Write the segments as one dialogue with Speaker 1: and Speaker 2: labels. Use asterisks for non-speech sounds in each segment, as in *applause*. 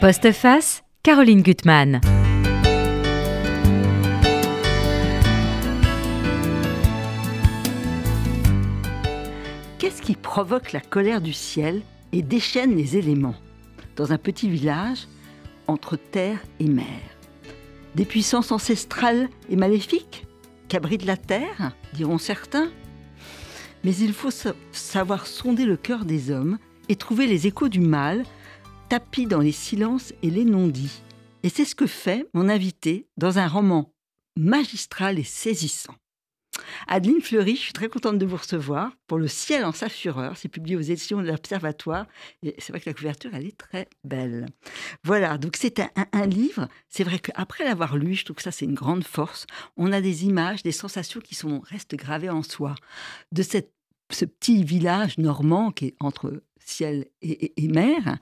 Speaker 1: Postface, Caroline Gutmann.
Speaker 2: Qu'est-ce qui provoque la colère du ciel et déchaîne les éléments dans un petit village entre terre et mer? Des puissances ancestrales et maléfiques qu'abrite la terre, diront certains. Mais il faut savoir sonder le cœur des hommes et trouver les échos du mal tapis dans les silences et les non-dits. Et c'est ce que fait mon invité dans un roman magistral et saisissant. Adeline Fleury, je suis très contente de vous recevoir pour Le ciel en sa fureur. C'est publié aux éditions de l'Observatoire. Et c'est vrai que la couverture, elle est très belle. Voilà, donc c'est un, livre. C'est vrai qu'après l'avoir lu, je trouve que ça, c'est une grande force. On a des images, des sensations qui sont, restent gravées en soi. De cette, ce petit village normand qui est entre ciel et, mer.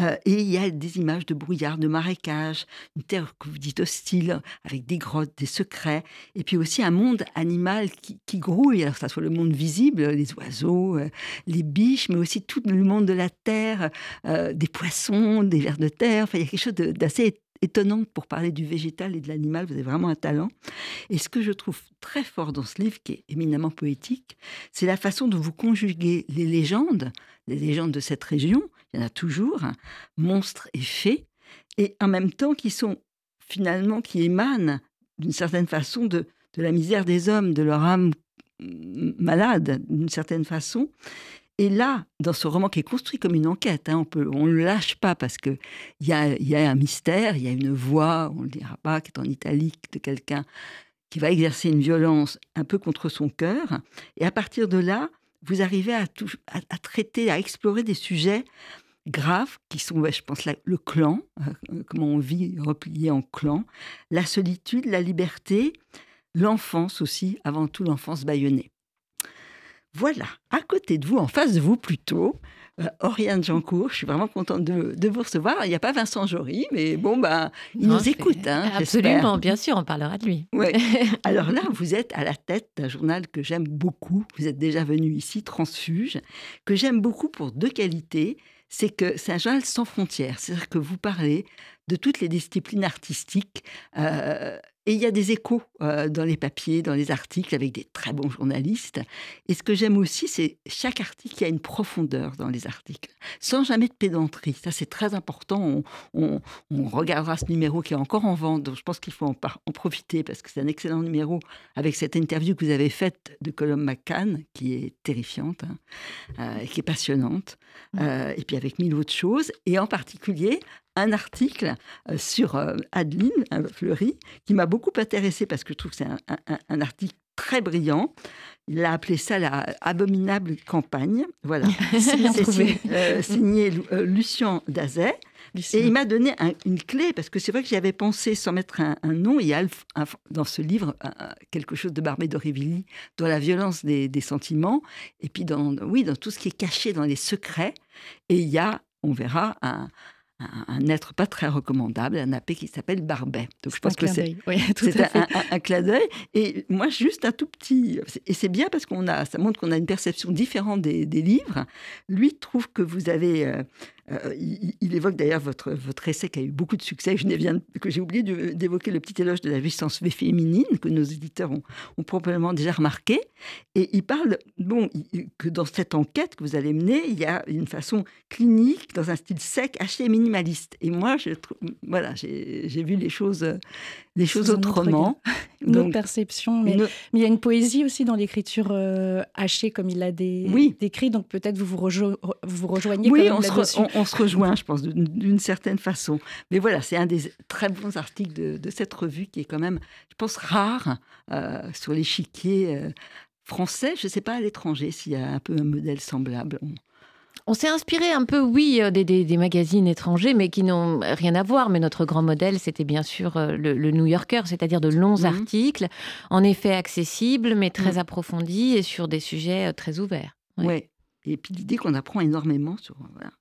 Speaker 2: Euh, et il y a des images de brouillard, de marécage, une terre que vous dites hostile, avec des grottes, des secrets, et puis aussi un monde animal qui, grouille, alors ça soit le monde visible, les oiseaux, euh, les biches, mais aussi tout le monde de la terre, euh, des poissons, des vers de terre. Enfin, il y a quelque chose d'assez étonnant pour parler du végétal et de l'animal. Vous avez vraiment un talent. Et ce que je trouve très fort dans ce livre, qui est éminemment poétique, c'est la façon dont vous conjuguez les légendes, les légendes de cette région, il y en a toujours, monstres et fées, et en même temps qui sont finalement, qui émanent d'une certaine façon de, de la misère des hommes, de leur âme mm, malade d'une certaine façon. Et là, dans ce roman qui est construit comme une enquête, hein, on ne le lâche pas parce qu'il y a, y a un mystère, il y a une voix, on ne le dira pas, qui est en italique, de quelqu'un qui va exercer une violence un peu contre son cœur. Et à partir de là, vous arrivez à, traiter, à explorer des sujets graves qui sont, je pense, le clan, euh, comment on vit replié en clan, la solitude, la liberté, l'enfance aussi, avant tout l'enfance bâillonnée. Voilà, à côté de vous, en face de vous plutôt, euh, Oriane Jancourt, je suis vraiment contente de, vous recevoir. Il n'y a pas Vincent Jory, mais bon, bah, il nous écoute. Hein,
Speaker 3: absolument, bien sûr, on parlera de lui.
Speaker 2: Ouais. *laughs* Alors là, vous êtes à la tête d'un journal que j'aime beaucoup. Vous êtes déjà venu ici, Transfuge, que j'aime beaucoup pour deux qualités. C'est que c'est un journal sans frontières. C'est-à-dire que vous parlez de toutes les disciplines artistiques. Euh, et il y a des échos euh, dans les papiers, dans les articles, avec des très bons journalistes. Et ce que j'aime aussi, c'est chaque article, il y a une profondeur dans les articles, sans jamais de pédanterie. Ça, c'est très important. On, regardera ce numéro qui est encore en vente, donc je pense qu'il faut en, profiter, parce que c'est un excellent numéro, avec cette interview que vous avez faite de Colum McCann, qui est terrifiante, hein, euh, et qui est passionnante, euh, et puis avec mille autres choses, et en particulier un article euh, sur euh, Adeline Fleury qui m'a beaucoup intéressé parce que je trouve que c'est un, article très brillant. Il a appelé ça la abominable campagne. Voilà. *laughs* c'est euh, signé, Lucien Dazet. Et il m'a donné une clé, parce que c'est vrai que j'y avais pensé sans mettre un, nom. Il y a dans ce livre quelque chose de Barbé d'Aurevilly, dans la violence des, des, sentiments, et puis dans, oui, dans tout ce qui est caché dans les secrets. Et il y a, on verra, un, un, être pas très recommandable, un AP qui s'appelle Barbet.
Speaker 3: Donc je pense que c'est *laughs*
Speaker 2: un, un, clin d'œil. Et moi, juste un tout petit. Et c'est bien parce qu'on a, ça montre qu'on a une perception différente des, livres. Lui trouve que vous avez euh, il, évoque d'ailleurs votre, votre essai qui a eu beaucoup de succès, je viens, que j'ai oublié d'évoquer le petit éloge de la puissance féminine, que nos éditeurs ont, probablement déjà remarqué. Et il parle bon, que dans cette enquête que vous allez mener, il y a une façon clinique, dans un style sec, assez minimaliste. Et moi, je, voilà, j'ai vu les choses des choses autrement. *laughs*
Speaker 3: Une autre perception, mais, il y a une poésie aussi dans l'écriture euh, hachée comme il l'a décrit, donc peut-être vous vous, vous rejoignez
Speaker 2: oui, on se, on, se, rejoint, je pense, d'une certaine façon. Mais voilà, c'est un des très bons articles de, cette revue qui est quand même, je pense, rare euh, sur l'échiquier euh, français. Je ne sais pas à l'étranger s'il y a un peu un modèle semblable.
Speaker 3: On s'est inspiré un peu, oui, euh, des, magazines étrangers, mais qui n'ont rien à voir. Mais notre grand modèle, c'était bien sûr le, New Yorker, c'est-à-dire de longs mhm. articles, en effet accessibles, mais très mhm. approfondis et sur des sujets très ouverts.
Speaker 2: Oui. Et puis l'idée qu'on apprend énormément sur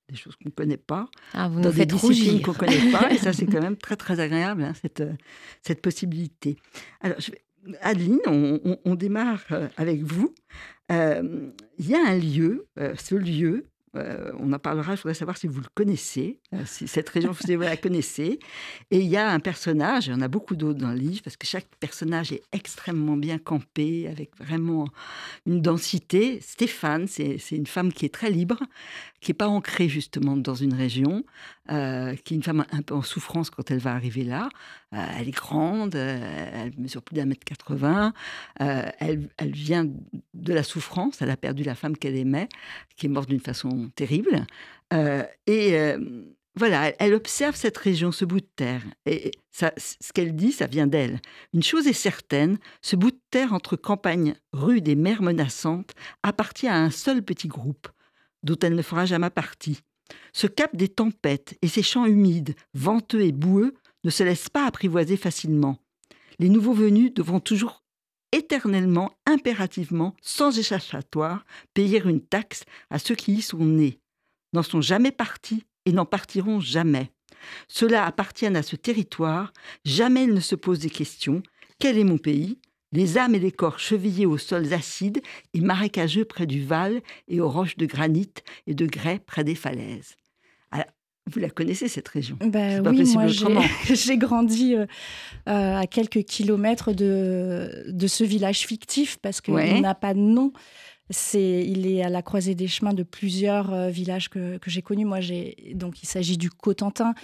Speaker 2: des choses qu'on ne connaît pas,
Speaker 3: ah, vous
Speaker 2: dans
Speaker 3: des
Speaker 2: disciplines qu'on ne connaît pas. et ça, c'est *laughs* quand même très, très agréable, hein, cette, cette possibilité. Alors, je Adeline, on, démarre avec vous. Il y a un lieu, ce lieu, euh, on en parlera, je voudrais savoir si vous le connaissez, euh, si cette région, vous la connaissez. Et il y a un personnage, il y en a beaucoup d'autres dans le livre, parce que chaque personnage est extrêmement bien campé, avec vraiment une densité. Stéphane, c'est une femme qui est très libre, qui n'est pas ancrée justement dans une région, euh, qui est une femme un peu en souffrance quand elle va arriver là. elle est grande, elle mesure plus d'un mètre 80, elle, elle vient de la souffrance, elle a perdu la femme qu'elle aimait, qui est morte d'une façon terrible. Euh, et euh, voilà, elle, observe cette région, ce bout de terre. Et ce qu'elle dit, ça vient d'elle. Une chose est certaine, ce bout de terre entre campagnes rudes et mers menaçantes appartient à un seul petit groupe, dont elle ne fera jamais partie. Ce cap des tempêtes et ces champs humides, venteux et boueux ne se laissent pas apprivoiser facilement. Les nouveaux venus devront toujours éternellement, impérativement, sans échappatoire, payer une taxe à ceux qui y sont nés, n'en sont jamais partis et n'en partiront jamais. Cela appartient à ce territoire, jamais il ne se pose des questions. Quel est mon pays? Les âmes et les corps chevillés aux sols acides et marécageux près du Val et aux roches de granit et de grès près des falaises. Vous la connaissez, cette région?
Speaker 4: Bah, Oui, moi *laughs* j'ai grandi euh, euh, à quelques kilomètres de, de ce village fictif parce qu'il n'a pas de nom. C'est, il est à la croisée des chemins de plusieurs euh, villages que, que j'ai connus. Moi, j'ai, donc il s'agit du Cotentin.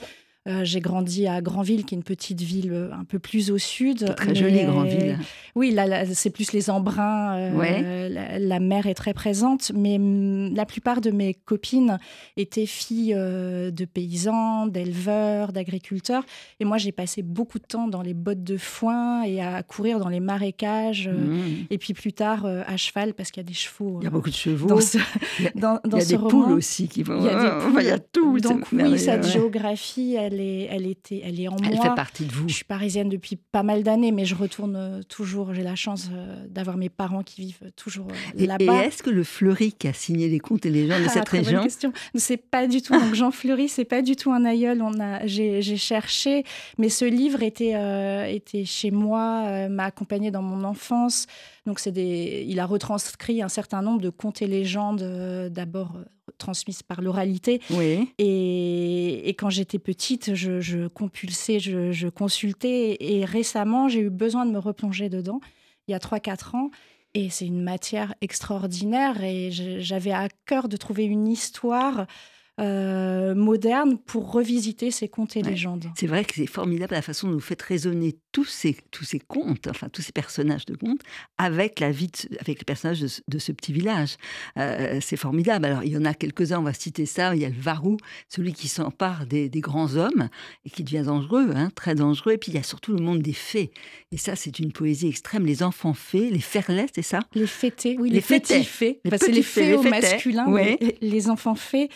Speaker 4: Euh, j'ai grandi à Granville, qui est une petite ville euh, un peu plus au sud.
Speaker 2: Très jolie, Granville.
Speaker 4: Oui, là, c'est plus les embruns. Euh, la, mer est très présente, mais mm, la plupart de mes copines étaient filles de paysans, d'éleveurs, d'agriculteurs. Et moi, j'ai passé beaucoup de temps dans les bottes de foin et à courir dans les marécages. Mmh. Et puis plus tard, à cheval, parce qu'il y a des chevaux.
Speaker 2: Il y a beaucoup de chevaux. Dans ce, il y a, *laughs* dans, il y a des poules aussi qui vont.
Speaker 4: Il y a, des poules.
Speaker 2: il y a tout.
Speaker 4: Donc oui, cette géographie, elle est, elle était, elle est en moi.
Speaker 2: Elle fait partie de vous.
Speaker 4: Je suis parisienne depuis pas mal d'années, mais je retourne euh, toujours. J'ai la chance euh, d'avoir mes parents qui vivent toujours euh, là-bas.
Speaker 2: Et est-ce que le Fleury qui a signé les contes et les gens de ah, cette très région bonne
Speaker 4: question. C'est pas du tout. Donc Jean Fleury, c'est pas du tout un aïeul. On a, j'ai, cherché, mais ce livre était, était chez moi, m'a accompagné dans mon enfance. Donc c'est des, il a retranscrit un certain nombre de contes et légendes, d'abord transmise par l'oralité.
Speaker 2: Oui.
Speaker 4: Et, et, quand j'étais petite, je, je compulsais, je, je, consultais. Et récemment, j'ai eu besoin de me replonger dedans, il y a 3-4 ans. Et c'est une matière extraordinaire. Et j'avais à cœur de trouver une histoire euh, moderne pour revisiter ces contes et légendes.
Speaker 2: C'est vrai que c'est formidable la façon dont vous faites résonner tous ces, tous ces contes, enfin tous ces personnages de contes, avec la vie, avec les personnages de, ce petit village. Euh, c'est formidable. Alors il y en a quelques-uns, on va citer ça. Il y a le Varou, celui qui s'empare des, grands hommes et qui devient dangereux, hein, très dangereux. Et puis il y a surtout le monde des fées. Et ça, c'est une poésie extrême. Les enfants fées, les ferlets, c'est ça?
Speaker 4: Les fêtés, oui, les, petits fées. c'est les fées au masculin, les enfants fées.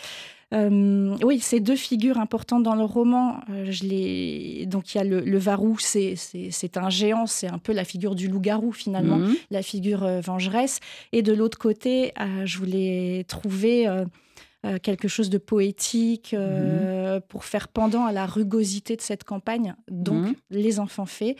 Speaker 4: Euh, oui, c'est deux figures importantes dans le roman. Euh, je Donc il y a le, Varou, c'est un géant, c'est un peu la figure du loup-garou finalement, mhm. la figure euh, vengeresse. Et de l'autre côté, je voulais trouver quelque chose de poétique mhm. pour faire pendant à la rugosité de cette campagne, donc mhm. les enfants fées.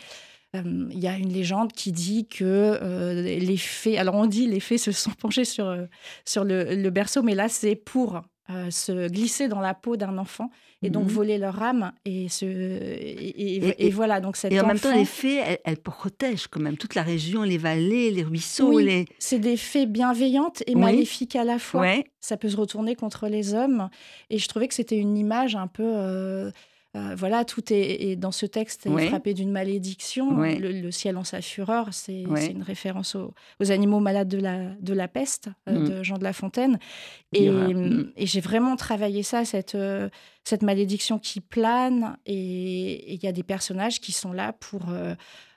Speaker 4: Il y a une légende qui dit que les fées, alors on dit les fées se sont penchées sur, sur le berceau, mais là c'est pour euh, se glisser dans la peau d'un enfant et donc mhm. voler leur âme et, se, et, voilà donc
Speaker 2: et en même temps les fées elles, protègent quand même toute la région les vallées les ruisseaux les...
Speaker 4: c'est des fées bienveillantes et maléfiques à la fois. Ça peut se retourner contre les hommes et je trouvais que c'était une image un peu euh, euh, voilà, tout est, dans ce texte est frappé d'une malédiction. Le, ciel en sa fureur, c'est une référence aux, animaux malades de la, de la peste euh, mm. de Jean de La Fontaine. Et, mm. et j'ai vraiment travaillé ça, cette, euh, cette malédiction qui plane. Et il y a des personnages qui sont là pour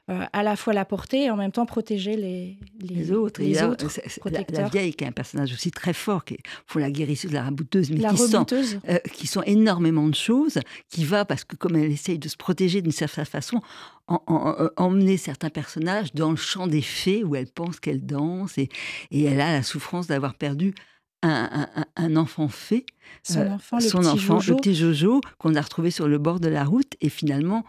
Speaker 4: euh, à la fois la porter et en même temps protéger les,
Speaker 2: les, autres.
Speaker 4: Les autres
Speaker 2: la, vieille qui est un personnage aussi très fort, qui faut la guérisseuse, la rabouteuse, mais
Speaker 4: qui,
Speaker 2: Sont, euh, qui énormément de choses, qui va, parce que comme elle essaye de se protéger d'une certaine façon, euh, emmener certains personnages dans le champ des fées où elle pense qu'elle danse et, et elle a la souffrance d'avoir perdu un, un, enfant fait,
Speaker 4: son enfant, le,
Speaker 2: son
Speaker 4: petit
Speaker 2: enfant
Speaker 4: Jojo.
Speaker 2: le petit Jojo, qu'on a retrouvé sur le bord de la route, et finalement,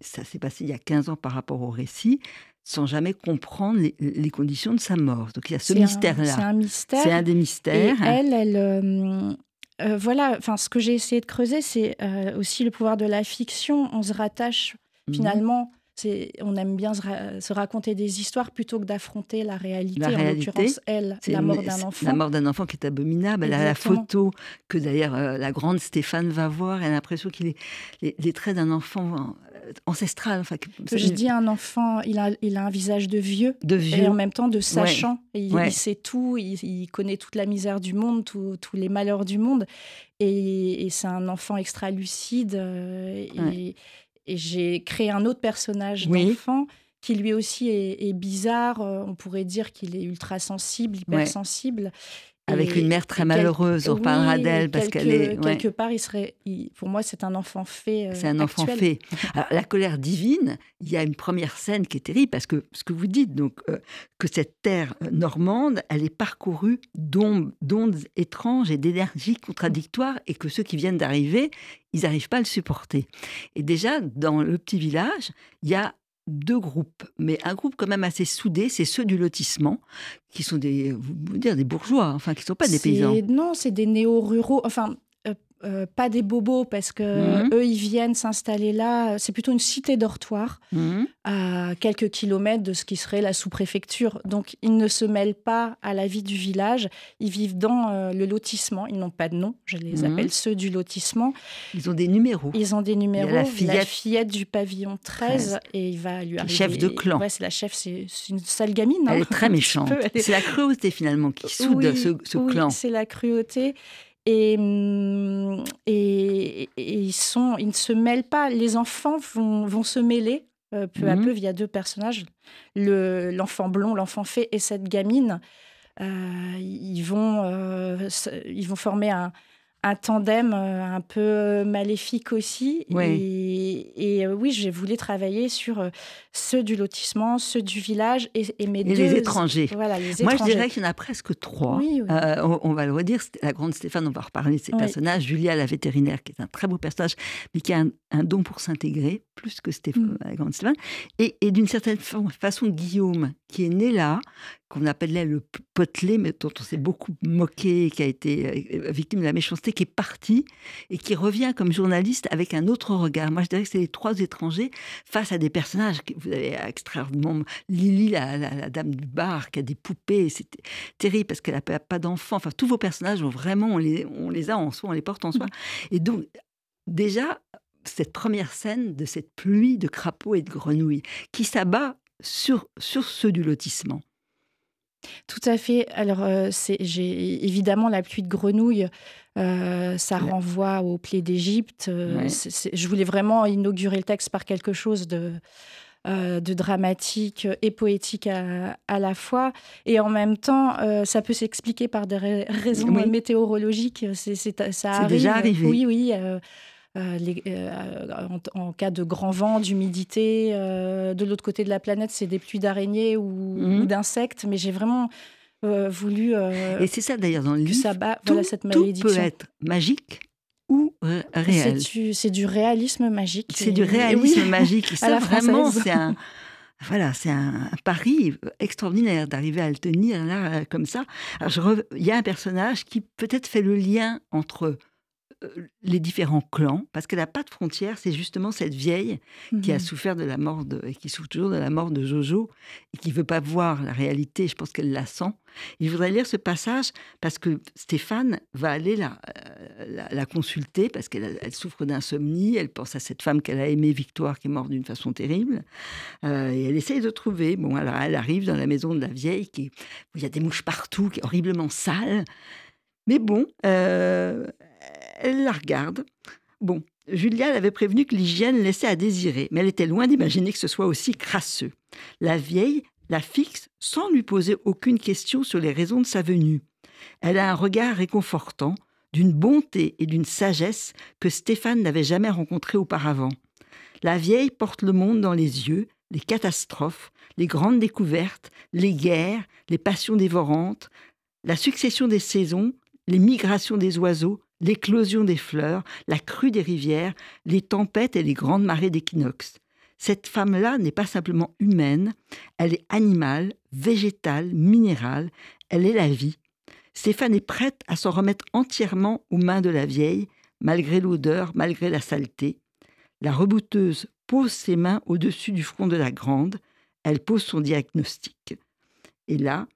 Speaker 2: ça s'est passé il y a 15 ans par rapport au récit, sans jamais comprendre les, conditions de sa mort. Donc il y a ce mystère-là.
Speaker 4: C'est un mystère.
Speaker 2: C'est un des mystères.
Speaker 4: Et elle, elle, euh, euh, voilà. Enfin, ce que j'ai essayé de creuser, c'est aussi le pouvoir de la fiction. On se rattache mhm. finalement on aime bien se, raconter des histoires plutôt que d'affronter la réalité. en l'occurrence, elle, la mort d'un enfant.
Speaker 2: La mort d'un enfant qui est abominable. Elle a la photo que d'ailleurs euh, la grande Stéphane va voir. Elle a l'impression qu'il est les, traits d'un enfant euh, ancestral. Enfin,
Speaker 4: je dis un enfant, il a, il a un visage de vieux,
Speaker 2: de vieux.
Speaker 4: et en même temps de sachant. Il, sait tout, il, connaît toute la misère du monde, tous les malheurs du monde. Et, c'est un enfant extra lucide. Euh, et, et j'ai créé un autre personnage d'enfant qui lui aussi est, bizarre. Euh, on pourrait dire qu'il est ultra sensible, hypersensible.
Speaker 2: Avec une mère très malheureuse, on parlera d'elle parce qu'elle est.
Speaker 4: Quelque part, il serait. pour moi, c'est un enfant fait. Euh,
Speaker 2: c'est un enfant fait. Alors, la colère divine, il y a une première scène qui est terrible parce que ce que vous dites, donc, euh, que cette terre normande, elle est parcourue d'ondes étranges et d'énergies contradictoires et que ceux qui viennent d'arriver, ils n'arrivent pas à le supporter. Et déjà, dans le petit village, il y a deux groupes, mais un groupe quand même assez soudé, c'est ceux du lotissement, qui sont des, vous dire, des bourgeois, enfin, qui ne sont pas des paysans.
Speaker 4: Non, c'est des néo-ruraux. Enfin, euh, pas des bobos parce que mhm. eux ils viennent s'installer là. C'est plutôt une cité dortoir mhm. à quelques kilomètres de ce qui serait la sous-préfecture. Donc ils ne se mêlent pas à la vie du village. Ils vivent dans euh, le lotissement. Ils n'ont pas de nom. Je les mhm. appelle ceux du lotissement.
Speaker 2: Ils ont des numéros.
Speaker 4: Ils ont des numéros. La fillette... du pavillon 13, et il va lui arriver.
Speaker 2: Chef de clan.
Speaker 4: Ouais, c'est la chef. C'est une sale gamine.
Speaker 2: Elle hein. est très *laughs* méchante. C'est la cruauté finalement qui soude ce, ce
Speaker 4: oui,
Speaker 2: clan.
Speaker 4: C'est la cruauté. Hum, et, et, ils, sont, ils ne se mêlent pas. Les enfants vont, vont se mêler euh, peu à mmh peu via deux personnages, l'enfant blond, l'enfant fait et cette gamine. Euh, ils, vont, euh, ils vont former un, un tandem euh, un peu euh, maléfique aussi. Et, euh, oui, j'ai voulu travailler sur ceux du lotissement, ceux du village et, et mes
Speaker 2: les étrangers. Voilà, les Moi, je dirais qu'il y en a presque trois. on, va le redire, la grande Stéphane, on va reparler de ses personnages. Julia, la vétérinaire, qui est un très beau personnage, mais qui a un, don pour s'intégrer, plus que Stéphane, mm. la grande Stéphane. Et, et d'une certaine façon, Guillaume, qui est né là, qu'on appelait le potelé, mais dont on s'est beaucoup moqué, qui a été euh, victime de la méchanceté, qui est parti et qui revient comme journaliste avec un autre regard. Moi, je dirais que c'est les trois étrangers face à des personnages que vous avez extraordinairement. Lily, la, la, dame du bar, qui a des poupées, c'est terrible parce qu'elle n'a pas d'enfants. Enfin, tous vos personnages, ont vraiment, on les, on les a en soi, on les porte en soi. Et donc, déjà, cette première scène de cette pluie de crapauds et de grenouilles qui s'abat sur, sur ceux du lotissement.
Speaker 4: Tout à fait. Alors, euh, j'ai évidemment la pluie de grenouilles. Euh, ça renvoie aux plaies d'Égypte. Euh, je voulais vraiment inaugurer le texte par quelque chose de, de dramatique et poétique à, la fois. Et en même temps, ça peut s'expliquer par des raisons météorologiques. C'est, ça arrive.
Speaker 2: déjà arrivé.
Speaker 4: Oui, oui. Euh, euh, en, cas de grand vent, d'humidité. Euh, de l'autre côté de la planète, c'est des pluies d'araignées ou, mhm. d'insectes. Mais j'ai vraiment voulu.
Speaker 2: Et c'est ça d'ailleurs dans le livre.
Speaker 4: Ça tout, cette malédiction.
Speaker 2: peut être magique ou réel.
Speaker 4: C'est du, réalisme magique.
Speaker 2: C'est du réalisme *laughs* magique. ça, vraiment, c'est un. Voilà, c'est un, pari extraordinaire d'arriver à le tenir là comme ça. Alors, il y a un personnage qui peut-être fait le lien entre euh, les différents clans, parce qu'elle n'a pas de frontières. C'est justement cette vieille qui a souffert de la mort de, et qui souffre toujours de la mort de Jojo et qui veut pas voir la réalité. Je pense qu'elle la sent. Il voudrais lire ce passage parce que Stéphane va aller la, euh, la, consulter parce qu'elle elle souffre d'insomnie. Elle pense à cette femme qu'elle a aimée, Victoire, qui est morte d'une façon terrible. Euh, et elle essaye de trouver. Bon, alors elle arrive dans la maison de la vieille qui, où il y a des mouches partout, qui est horriblement sale. Mais bon, elle la regarde. Bon, Julia l'avait prévenu que l'hygiène laissait à désirer, mais elle était loin d'imaginer que ce soit aussi crasseux. La vieille la fixe sans lui poser aucune question sur les raisons de sa venue. Elle a un regard réconfortant, d'une bonté et d'une sagesse que Stéphane n'avait jamais rencontré auparavant. La vieille porte le monde dans les yeux, les catastrophes, les grandes découvertes, les guerres, les passions dévorantes, la succession des saisons, les migrations des oiseaux, l'éclosion des fleurs, la crue des rivières, les tempêtes et les grandes marées d'équinoxe. Cette femme-là n'est pas simplement humaine, elle est animale, végétale, minérale, elle est la vie. Stéphane est prête à s'en remettre entièrement aux mains de la vieille, malgré l'odeur, malgré la saleté. La rebouteuse pose ses mains au-dessus du front de la grande, elle pose son diagnostic. Et là,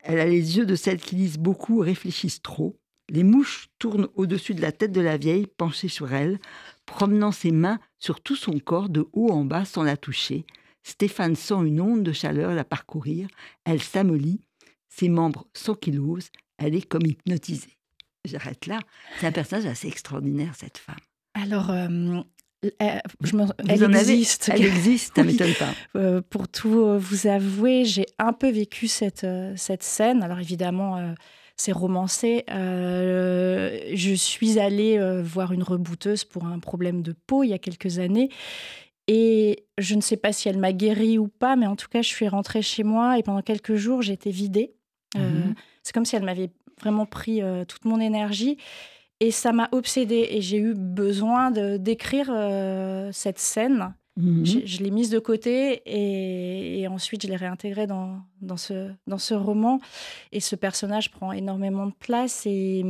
Speaker 2: elle a les yeux de celles qui lisent beaucoup, réfléchissent trop. Les mouches tournent au-dessus de la tête de la vieille, penchée sur elle, promenant ses mains sur tout son corps de haut en bas sans la toucher. Stéphane sent une onde de chaleur la parcourir. Elle s'amollit, ses membres s'ankylosent, elle est comme hypnotisée. J'arrête là. C'est un personnage assez extraordinaire, cette femme.
Speaker 4: Alors, euh, elle, existe.
Speaker 2: elle existe, ça *laughs* ne m'étonne pas.
Speaker 4: Euh, pour tout vous avouer, j'ai un peu vécu cette, euh, cette scène. Alors évidemment, c'est romancé. Euh, je suis allée euh, voir une rebouteuse pour un problème de peau il y a quelques années. Et je ne sais pas si elle m'a guéri ou pas, mais en tout cas, je suis rentrée chez moi et pendant quelques jours, j'étais vidée. Euh, mhm. c'est comme si elle m'avait vraiment pris toute mon énergie. Et ça m'a obsédée et j'ai eu besoin d'écrire cette scène Mhm. Je, l'ai mise de côté et, ensuite je l'ai réintégrée dans, dans, ce, dans ce roman. Et ce personnage prend énormément de place. Et,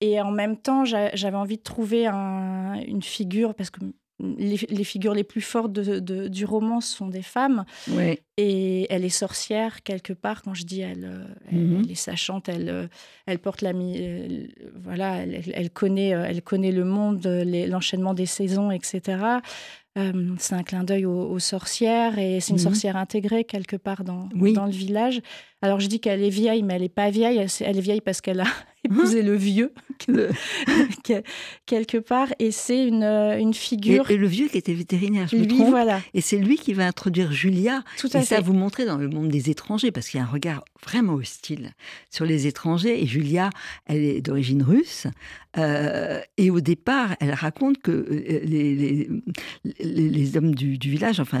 Speaker 4: et en même temps, j'avais envie de trouver une figure, parce que les, figures les plus fortes de, du roman sont des femmes. Et elle est sorcière quelque part. Quand je dis elle, mhm. elle, est sachante, elle, elle porte la, voilà, elle, connaît, elle connaît le monde, l'enchaînement des saisons, etc. Euh, c'est un clin d'œil aux, sorcières et c'est une mhm. sorcière intégrée quelque part dans, dans le village. Alors je dis qu'elle est vieille, mais elle n'est pas vieille. Elle, est vieille parce qu'elle a *laughs* épousé le vieux, *laughs* *laughs* quelque part. Et c'est une, euh, une figure.
Speaker 2: Et, le vieux qui était vétérinaire, je me trompe. Voilà. Et c'est lui qui va introduire Julia. Tout à et ça vous montrer dans le monde des étrangers, parce qu'il y a un regard vraiment hostile sur les étrangers. Et Julia, elle est d'origine russe. Euh, et au départ, elle raconte que euh, les, les, hommes du, village, enfin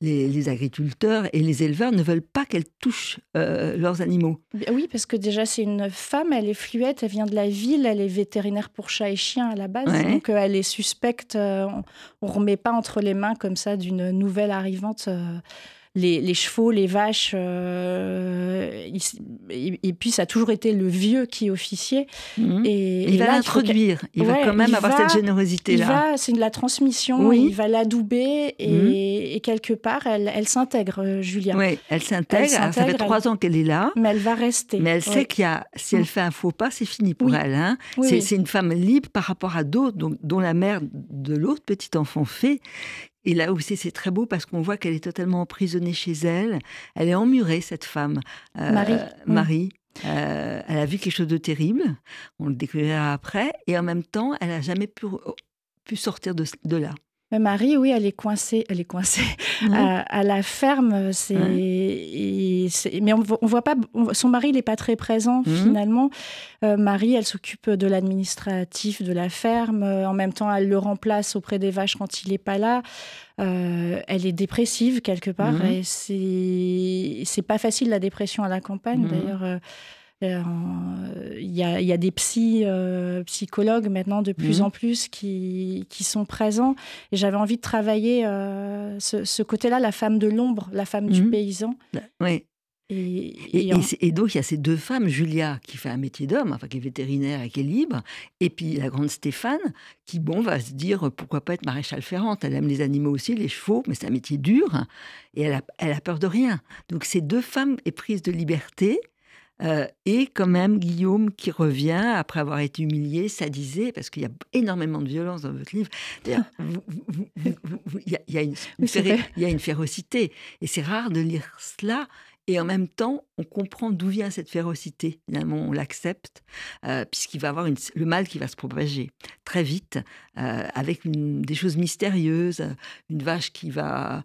Speaker 2: les, agriculteurs et les éleveurs ne veulent pas qu'elle touche euh, leurs animaux.
Speaker 4: Oui, parce que déjà c'est une femme, elle est fluette, elle vient de la ville, elle est vétérinaire pour chats et chiens à la base, donc elle est suspecte. on ne remet pas entre les mains comme ça d'une nouvelle arrivante les, chevaux, les vaches. Euh, et, puis, ça a toujours été le vieux qui officiait.
Speaker 2: Mhm. Et, il va l'introduire. Il, va quand même avoir cette générosité-là.
Speaker 4: C'est de la transmission. Il va l'adouber et, mhm. quelque part, elle, s'intègre, euh, Julia.
Speaker 2: Oui, elle s'intègre. Ça fait trois ans qu'elle est là.
Speaker 4: Mais elle va rester.
Speaker 2: Mais elle sait qu'il y a, si elle fait un faux pas, c'est fini pour elle. Hein. c'est une femme libre par rapport à d'autres, dont la mère de l'autre petit enfant fait, et là aussi, c'est très beau parce qu'on voit qu'elle est totalement emprisonnée chez elle. Elle est emmurée, cette femme.
Speaker 4: Euh, Marie.
Speaker 2: Marie. Euh, elle a vu quelque chose de terrible. On le découvrira après. Et en même temps, elle n'a jamais pu, pu sortir de, de là.
Speaker 4: Marie, oui, elle est coincée, elle est coincée à, la ferme. C'est, mais on, on voit pas. son mari, il n'est pas très présent mhm. finalement. Euh, Marie, elle s'occupe de l'administratif de la ferme. En même temps, elle le remplace auprès des vaches quand il n'est pas là. Euh, elle est dépressive quelque part. Mhm. Et c'est, c'est pas facile la dépression à la campagne. Mhm. D'ailleurs. Euh, euh, il y, a, y, a, des psy, euh, psychologues maintenant de plus mhm. en plus qui, qui, sont présents. Et j'avais envie de travailler euh, ce, côté-là, la femme de l'ombre, la femme du mhm. paysan.
Speaker 2: Oui. Et, et, donc, il y a ces deux femmes, Julia, qui fait un métier d'homme, enfin, qui est vétérinaire et qui est libre, et puis la grande Stéphane, qui, bon, va se dire, pourquoi pas être maréchal ferrante Elle aime les animaux aussi, les chevaux, mais c'est un métier dur, et elle a, elle a peur de rien. Donc, ces deux femmes éprises de liberté, euh, et quand même Guillaume qui revient après avoir été humilié, sadisé, parce qu'il y a énormément de violence dans votre livre. Il y, a une férocité. Et c'est rare de lire cela et en même temps, on comprend d'où vient cette férocité. Finalement, on l'accepte, euh, puisqu'il va avoir le mal qui va se propager très vite, euh, avec des choses mystérieuses, une vache qui va,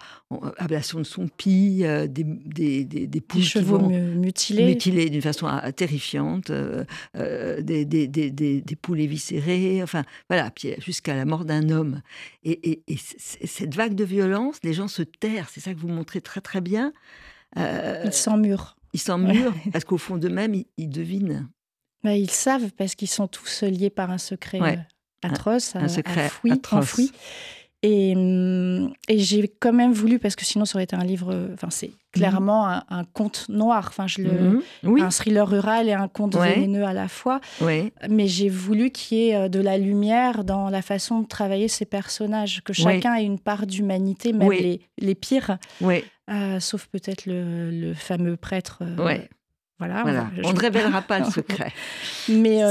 Speaker 2: ablation de son pis, euh, des, des, des, des, poules
Speaker 4: chevaux mutilés.
Speaker 2: Mutilés d'une façon terrifiante, des, des, poules éviscérées, enfin voilà, jusqu'à la mort d'un homme. Et, et cette vague de violence, les gens se terrent, c'est ça que vous montrez très très bien.
Speaker 4: Euh, ils s'emmurent.
Speaker 2: Ils s'emmurent *laughs* parce qu'au fond d'eux-mêmes, ils, devinent.
Speaker 4: Bah, ils savent parce qu'ils sont tous liés par un secret euh, atroce,
Speaker 2: un, secret
Speaker 4: enfoui, Et, hum, et j'ai quand même voulu, parce que sinon ça aurait été un livre, enfin c'est clairement un, conte noir, enfin je le, mhm. un thriller rural et un conte vénéneux à la fois. Mais j'ai voulu qu'il y ait euh, de la lumière dans la façon de travailler ces personnages, que chacun ait une part d'humanité, même les, les, pires. Euh, sauf peut-être le, fameux prêtre.
Speaker 2: Euh, voilà, on ne révélera pas le *laughs* secret.
Speaker 4: Mais,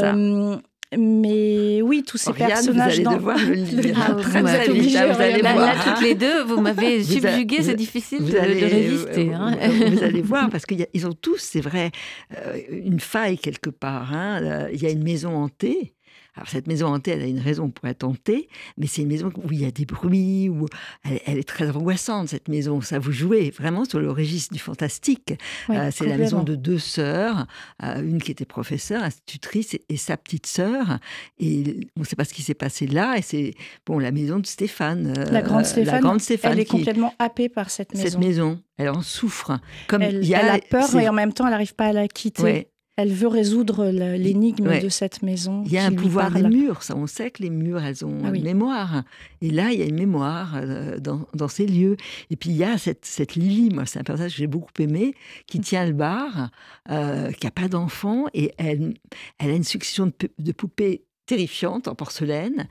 Speaker 4: mais oui, tous ces personnages.
Speaker 2: Vous allez devoir le lire. Ah, vous, allez,
Speaker 3: là, voir. toutes les deux, vous m'avez *laughs* subjugué, c'est difficile de, résister. Hein.
Speaker 2: Vous allez voir, *laughs* parce qu'ils ont tous, c'est vrai, euh, une faille quelque part. Hein. Il y a une maison hantée. Alors cette maison hantée, elle a une raison pour être hantée, mais c'est une maison où il y a des bruits, où elle, est très angoissante cette maison. Ça vous jouez vraiment sur le registre du fantastique. Euh, c'est la maison de deux sœurs, euh, une qui était professeure, institutrice, et, sa petite sœur. Et on ne sait pas ce qui s'est passé là. Et c'est bon la maison de Stéphane.
Speaker 4: Euh, la grande Stéphane. Elle est complètement happée par cette maison.
Speaker 2: Cette maison, elle en souffre.
Speaker 4: Comme elle, y a, a peur et en même temps elle n'arrive pas à la quitter. Elle veut résoudre l'énigme de cette maison.
Speaker 2: Il y a un pouvoir des murs, ça on sait que les murs, elles ont ah une mémoire. Et là, il y a une mémoire euh, dans, ces lieux. Et puis il y a cette, cette Lily, moi c'est un personnage que j'ai beaucoup aimé, qui mm. tient le bar, euh, qui n'a pas d'enfant, et elle, elle a une succession de, poupées terrifiantes en porcelaine.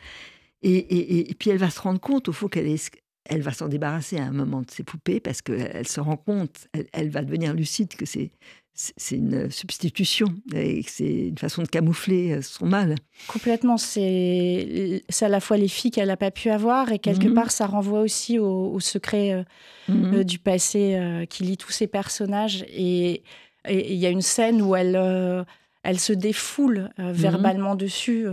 Speaker 2: Et, puis elle va se rendre compte au fond qu'elle est, elle va s'en débarrasser à un moment de ses poupées parce qu'elle se rend compte, elle, elle, va devenir lucide que c'est c'est une substitution et c'est une façon de camoufler euh, son mal.
Speaker 4: Complètement, c'est à la fois les filles qu'elle n'a pas pu avoir et quelque mhm. part ça renvoie aussi au, secret euh, mhm. euh, du passé qui lie tous ces personnages et il y a une scène où elle, elle se défoule mhm. verbalement dessus.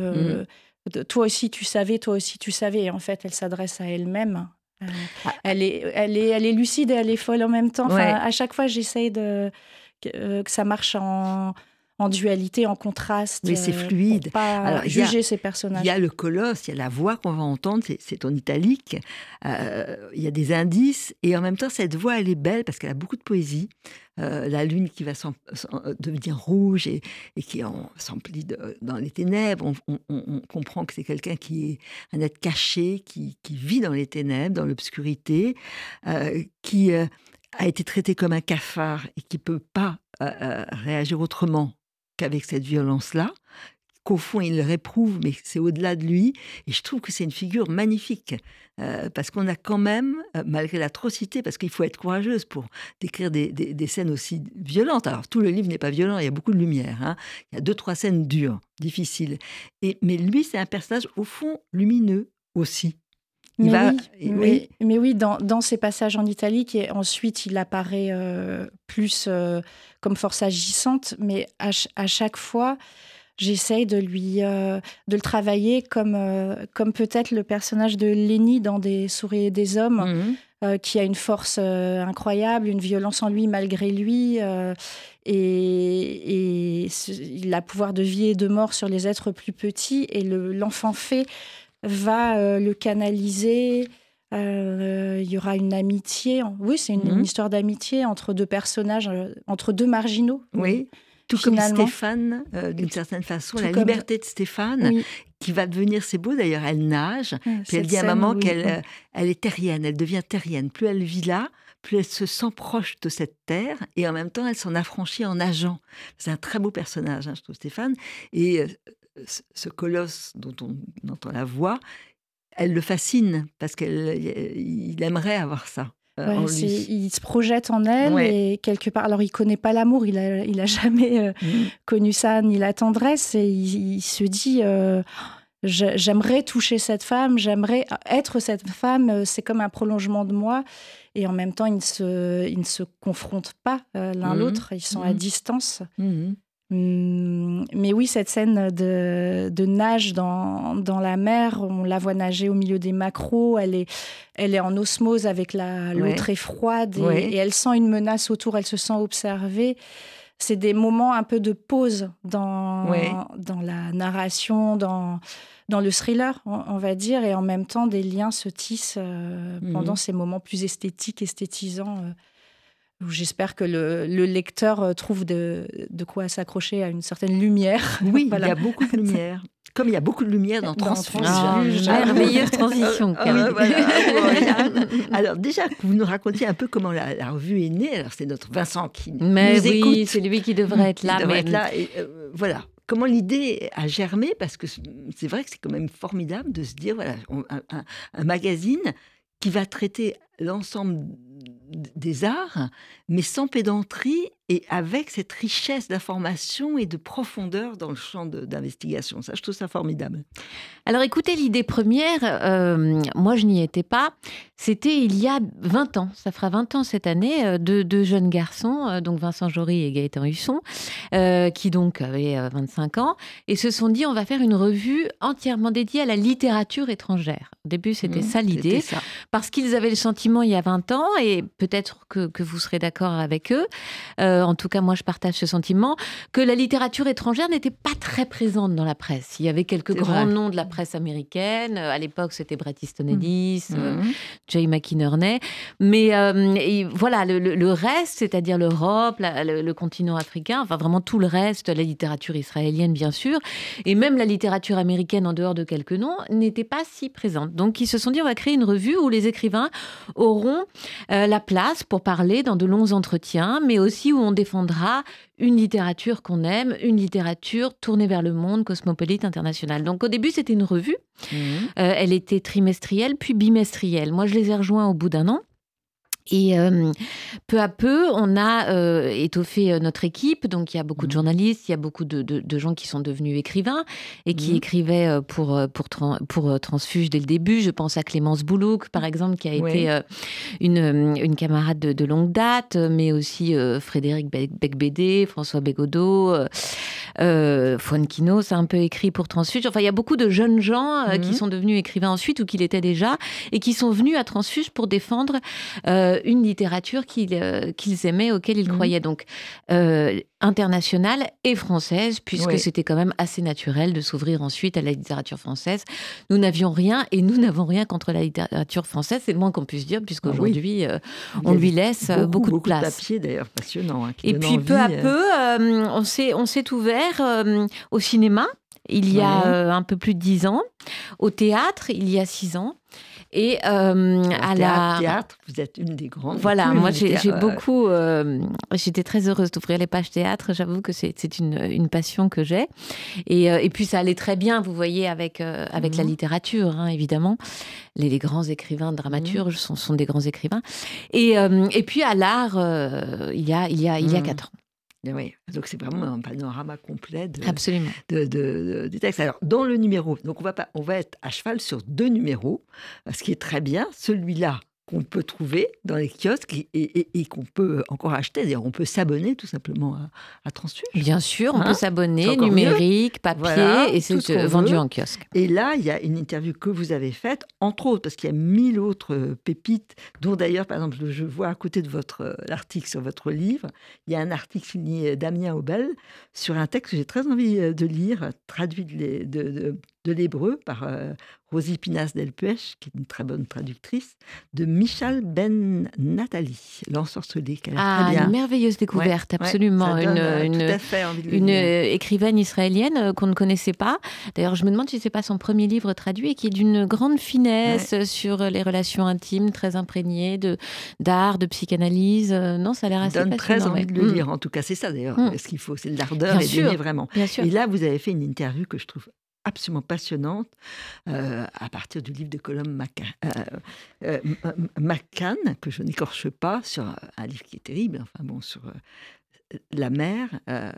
Speaker 4: Toi aussi tu savais, toi aussi tu savais. Et en fait, elle s'adresse à elle-même. Ah. elle, est, elle, est, elle est lucide et elle est folle en même temps. À chaque fois, j'essaye de euh, que, ça marche en, en dualité, en contraste.
Speaker 2: Mais c'est euh, fluide. Pour
Speaker 4: pas Alors, juger ces personnages.
Speaker 2: Il y a le colosse, il y a la voix qu'on va entendre, c'est en italique. Euh, il y a des indices et en même temps cette voix elle est belle parce qu'elle a beaucoup de poésie. la lune qui va devenir rouge et, et qui s'emplit dans les ténèbres. On, comprend que c'est quelqu'un qui est un être caché, qui, qui, vit dans les ténèbres, dans l'obscurité, qui a été traité comme un cafard et qui peut pas euh, euh, réagir autrement qu'avec cette violence-là, qu'au fond il réprouve, mais c'est au-delà de lui. Et je trouve que c'est une figure magnifique, euh, parce qu'on a quand même, malgré l'atrocité, parce qu'il faut être courageuse pour décrire des, scènes aussi violentes. Alors tout le livre n'est pas violent, il y a beaucoup de lumière. Hein. Il y a deux, trois scènes dures, difficiles. Et, mais lui, c'est un personnage, au fond, lumineux aussi.
Speaker 4: Mais, oui, mais, oui, dans, dans, ces passages en italique, et ensuite il apparaît euh, plus euh, comme force agissante, mais à, à chaque fois, j'essaye de lui euh, de le travailler comme, comme peut-être le personnage de Lenny dans Des souris et des hommes, mmh. qui a une force incroyable, une violence en lui malgré lui. et, et il a pouvoir de vie et de mort sur les êtres plus petits. Et l'enfant fait va euh, le canaliser. Euh, il y aura une amitié. Oui, c'est une, mhm. histoire d'amitié entre deux personnages, euh, entre deux marginaux.
Speaker 2: Oui. Tout comme Stéphane, d'une certaine façon, la liberté de Stéphane, qui va devenir, c'est beau d'ailleurs, elle nage, ah, puis elle dit à maman qu'elle elle est terrienne, elle devient terrienne. Plus elle vit là, plus elle se sent proche de cette terre, et en même temps, elle s'en affranchit en nageant. C'est un très beau personnage, hein, je trouve, Stéphane. Et ce colosse dont on entend la voix, elle le fascine parce qu'il aimerait avoir ça.
Speaker 4: Euh, il se projette en elle et quelque part. Alors, il connaît pas l'amour, il a, il a jamais euh, mmh. connu ça ni la tendresse et il, se dit euh, j'aimerais toucher cette femme, j'aimerais être cette femme. C'est comme un prolongement de moi. Et en même temps, ils ne se, ils ne se confrontent pas l'un mmh. l'autre, ils sont à mmh. distance. Hum, mais oui, cette scène de, nage dans, dans, la mer, on la voit nager au milieu des macros, elle est, elle est en osmose avec l'eau très froide et, elle sent une menace autour, elle se sent observée. C'est des moments un peu de pause dans, dans la narration, dans, dans le thriller, on, va dire, et en même temps, des liens se tissent euh, pendant mhm. ces moments plus esthétiques, esthétisants. Euh, J'espère que le, lecteur euh, trouve de, quoi s'accrocher à une certaine lumière. *laughs*
Speaker 2: Oui, il y a beaucoup de lumière. comme il y a beaucoup de lumière dans, Transfuge.
Speaker 3: Ah, merveilleuse transition.
Speaker 2: Ah, *laughs* ah, alors déjà, vous nous racontiez un peu comment la, revue est née. Alors c'est notre Vincent qui
Speaker 3: mais
Speaker 2: nous
Speaker 3: oui, c'est lui qui devrait être là.
Speaker 2: mais... là. Et, euh, voilà. Comment l'idée a germé? Parce que c'est vrai que c'est quand même formidable de se dire, voilà, un magazine qui va traiter l'ensemble des arts, mais sans pédanterie et avec cette richesse d'information et de profondeur dans le champ d'investigation. Ça, je trouve ça formidable.
Speaker 3: Alors écoutez, l'idée première, euh, moi je n'y étais pas, c'était il y a 20 ans, ça fera 20 ans cette année, euh, deux, deux jeunes garçons, euh, donc Vincent Jory et Gaëtan Husson, qui donc avaient 25 ans, et se sont dit on va faire une revue entièrement dédiée à la littérature étrangère. Au début, c'était mmh, ça l'idée, parce qu'ils avaient le sentiment il y a 20 ans, et peut-être que, que, vous serez d'accord avec eux, euh, en tout cas moi je partage ce sentiment, que la littérature étrangère n'était pas très présente dans la presse. Il y avait quelques grands noms de la presse américaine. Euh, à l'époque, c'était Bret Easton Ellis, mmh. euh, mmh. Jay McInerney. Mais voilà, le, reste, c'est-à-dire l'Europe, le, continent africain, enfin vraiment tout le reste, la littérature israélienne bien sûr, et même la littérature américaine en dehors de quelques noms, n'était pas si présente. Donc ils se sont dit on va créer une revue où les écrivains auront la place pour parler dans de longs entretiens, mais aussi où on défendra une littérature qu'on aime, une littérature tournée vers le monde, cosmopolite, internationale. Donc au début, c'était une revue. Mmh. Euh, elle était trimestrielle, puis bimestrielle. Moi, je les ai rejoints au bout d'un an. Et euh, peu à peu, on a euh, étoffé euh, notre équipe. Donc, il y a beaucoup de mmh. journalistes, il y a beaucoup de, de, gens qui sont devenus écrivains et qui mmh. écrivaient pour, pour, pour Transfuge dès le début. Je pense à Clémence Boulouk, par exemple, qui a été une, une, camarade de, longue date, mais aussi Frédéric Becbédé, François Bégodeau, euh, Fuenquino, c'est un peu écrit pour Transfuge. Enfin, il y a beaucoup de jeunes gens qui sont devenus écrivains ensuite ou qui l'étaient déjà et qui sont venus à Transfuge pour défendre une littérature euh, qu'ils aimaient, auquel ils mhm. croyaient. Donc, euh, internationale et française, puisque c'était quand même assez naturel de s'ouvrir ensuite à la littérature française. Nous n'avions rien et nous n'avons rien contre la littérature française, c'est le moins qu'on puisse dire, puisqu'aujourd'hui, ah on lui laisse beaucoup, de place.
Speaker 2: Beaucoup papier d'ailleurs, passionnant. Hein,
Speaker 3: et puis peu à peu, on s'est ouvert au cinéma. Il y a un peu plus de dix ans, au théâtre, il y a six ans, et euh, à
Speaker 2: la théâtre, vous êtes une des grandes.
Speaker 3: Voilà, moi j'ai beaucoup. Euh, j'étais très heureuse d'ouvrir les pages théâtre. J'avoue que c'est une, une, passion que j'ai. Et, euh, et, puis ça allait très bien, vous voyez, avec avec la mhm. littérature, hein, évidemment. Les, les, grands écrivains, dramaturges mhm. sont, sont, des grands écrivains. Et, et puis à l'art, il y a il y a il y a mhm. quatre ans.
Speaker 2: Oui, donc c'est vraiment un panorama complet de,
Speaker 3: Absolument.
Speaker 2: De, des textes. Alors, dans le numéro, donc on va, pas, on va être à cheval sur deux numéros, ce qui est très bien. Celui-là, qu'on peut trouver dans les kiosques et, qu'on peut encore acheter. D'ailleurs, on peut s'abonner tout simplement à, à Transfuge.
Speaker 3: Bien sûr, on peut hein s'abonner, numérique, papier, et c'est euh, vendu en kiosque.
Speaker 2: Et là, il y a une interview que vous avez faite, entre autres, parce qu'il y a mille autres euh, pépites, dont d'ailleurs, par exemple, je vois à côté de votre euh, l'article sur votre livre, il y a un article signé Damien Aubel sur un texte que j'ai très envie de lire, traduit de, de, de l'hébreu par euh, Rosie Pinas Delpech, qui est une très bonne traductrice, de Michal Ben Nathalie, l'ensorcelé.
Speaker 3: Ah, une merveilleuse découverte, absolument. une,
Speaker 2: euh,
Speaker 3: une, écrivaine israélienne euh, qu'on ne connaissait pas. D'ailleurs, je me demande si c'est pas son premier livre traduit et qui est d'une grande finesse sur les relations intimes, très imprégnées de d'art, de psychanalyse. Non, ça a l'air assez
Speaker 2: donne très envie de le mm. lire. En tout cas, c'est ça d'ailleurs. Mm. Ce qu'il faut, c'est l'ardeur et d'aimer vraiment. Et là, vous avez fait une interview que je trouve absolument passionnante euh, à partir du livre de Colombe McCann, euh, euh, que je n'écorche pas, sur un livre qui est terrible, enfin bon, sur la mère euh,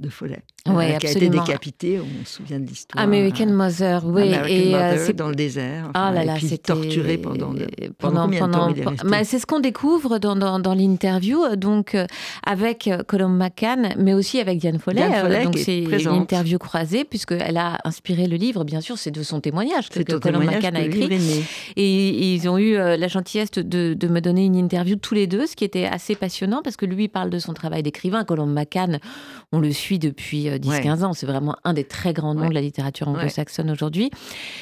Speaker 2: de Follet,
Speaker 3: euh,
Speaker 2: qui a été décapitée, on se souvient de l'histoire.
Speaker 3: American Mother, oui.
Speaker 2: American et euh, c'est dans le désert. ah là là, c'était torturé pendant, pendant, pendant,
Speaker 3: bah, C'est ce qu'on découvre dans, dans, dans l'interview, donc avec Colombe McCann, mais aussi avec Diane Follet. Diane donc c'est une interview croisée, puisqu'elle a inspiré le livre, bien sûr, c'est de son témoignage que, que Colombe McCann a écrit. Et ils ont eu la gentillesse de, de me donner une interview tous les deux, ce qui était assez passionnant, parce que lui parle de son travail d'écrivain Colombe McCann, on le suit depuis 10-15 euh, ans. C'est vraiment un des très grands noms de la littérature anglo-saxonne aujourd'hui.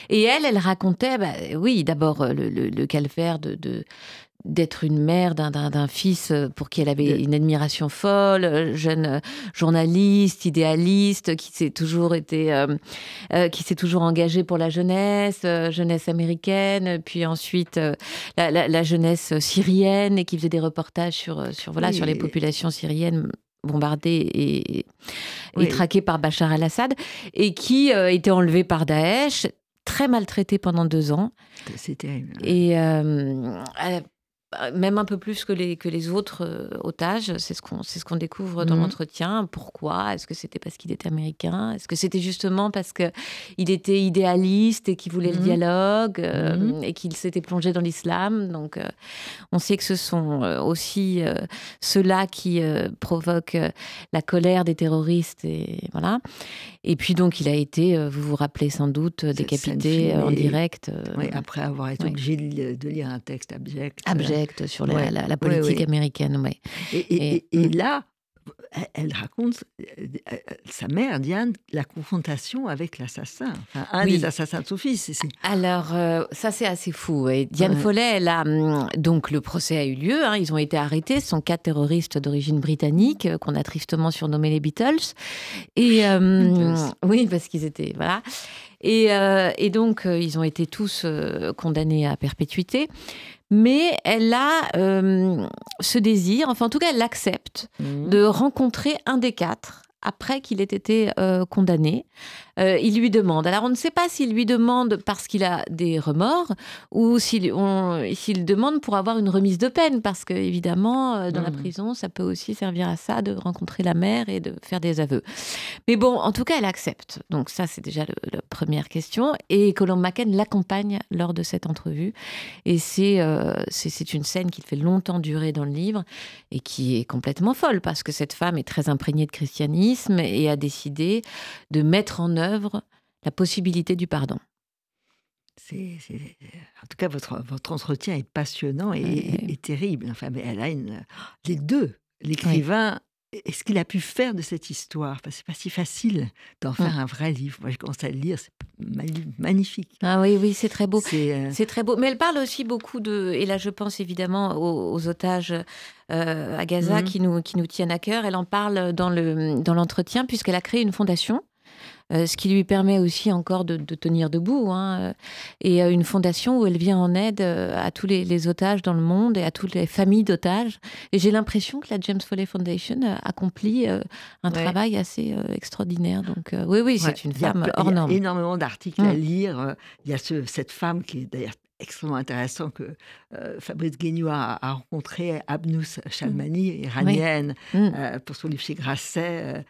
Speaker 3: Et elle, elle racontait, bah, oui, d'abord euh, le, calvaire de, d'être une mère d'un fils pour qui elle avait une admiration folle, jeune journaliste, idéaliste, qui s'est toujours été, qui s'est toujours engagé pour la jeunesse, jeunesse américaine, puis ensuite la, jeunesse syrienne et qui faisait des reportages sur, sur voilà sur les populations syriennes bombardées et, et traquées par Bachar el-Assad et qui était enlevée par Daesh très maltraitée pendant deux ans.
Speaker 2: C'est terrible.
Speaker 3: Et euh, même un peu plus que les, que les autres euh, otages. C'est ce qu'on ce qu'on découvre dans mmh. l'entretien. Pourquoi? Est-ce que c'était parce qu'il était américain? Est-ce que c'était justement parce qu'il était idéaliste et qu'il voulait le mmh. dialogue euh, mmh. et qu'il s'était plongé dans l'islam? Donc, euh, on sait que ce sont aussi ceux-là qui provoquent la colère des terroristes. Et, voilà. Et puis, donc, il a été, vous vous rappelez sans doute, décapité en direct.
Speaker 2: Oui, après avoir été obligé de lire un texte abject.
Speaker 3: Abject sur la, politique américaine.
Speaker 2: Et, et, là, elle raconte, euh, euh, sa mère, Diane, la confrontation avec l'assassin, enfin, un des assassins de son fils.
Speaker 3: Alors, euh, ça c'est assez fou. Et Diane Follet, elle a, hum, donc le procès a eu lieu, hein, ils ont été arrêtés, ce sont quatre terroristes d'origine britannique, qu'on a tristement surnommés les Beatles. Et hum, oui, parce qu'ils étaient, voilà. Et, et donc, ils ont été tous condamnés à perpétuité mais elle a euh, ce désir, enfin en tout cas elle l'accepte, mmh. de rencontrer un des quatre après qu'il ait été euh, condamné. Euh, il lui demande. Alors on ne sait pas s'il lui demande parce qu'il a des remords ou s'il demande pour avoir une remise de peine, parce que évidemment, euh, dans la mmh. prison, ça peut aussi servir à ça, de rencontrer la mère et de faire des aveux. Mais bon, en tout cas, elle accepte. Donc ça, c'est déjà la première question. Et Colombe Macken l'accompagne lors de cette entrevue. Et c'est c'est une scène qui fait longtemps durer dans le livre et qui est complètement folle, parce que cette femme est très imprégnée de christianisme et a décidé de mettre en œuvre la possibilité du pardon.
Speaker 2: En tout cas, votre, votre entretien est passionnant et, terrible. Enfin, mais elle a une... les deux, l'écrivain est-ce qu'il a pu faire de cette histoire? Parce que c'est pas si facile d'en faire un vrai livre. Moi, j'ai commencé à le lire, c'est magnifique.
Speaker 3: Ah oui, oui, c'est très beau. Euh, c'est très beau. Mais elle parle aussi beaucoup de, et là, je pense évidemment aux, otages euh, à Gaza mmh. qui, nous, qui nous tiennent à cœur. Elle en parle dans le dans l'entretien puisqu'elle a créé une fondation ce qui lui permet aussi encore de, tenir debout. Hein, euh, et euh, une fondation où elle vient en aide à tous les, otages dans le monde et à toutes les familles d'otages. Et j'ai l'impression que la James Foley Foundation accomplit un travail assez extraordinaire. Donc oui, oui, c'est une femme hors norme.
Speaker 2: Il y a énormément d'articles à mm. lire. Il y a cette femme qui est d'ailleurs extrêmement intéressant que Fabrice Guignot a, rencontré Abnous Chalmani, mm. iranienne, mm. pour son livre chez Grasset, euh,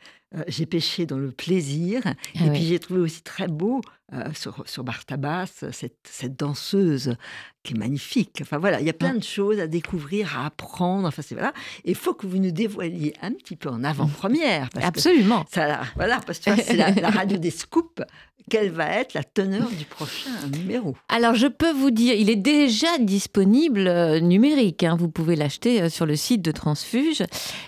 Speaker 2: j'ai pêché dans le plaisir. Ah et puis j'ai trouvé aussi très beau euh, sur, sur Bartabas cette, cette, danseuse qui est magnifique. Enfin voilà, il y a plein de choses à découvrir, à apprendre. Enfin c'est voilà. Il faut que vous nous dévoiliez un petit peu en avant-première.
Speaker 3: Absolument.
Speaker 2: ça, voilà, parce que c'est la, la, radio des scoops quelle va être la teneur du prochain numéro
Speaker 3: Alors, je peux vous dire, il est déjà disponible euh, numérique. Hein. vous pouvez l'acheter euh, sur le site de Transfuge,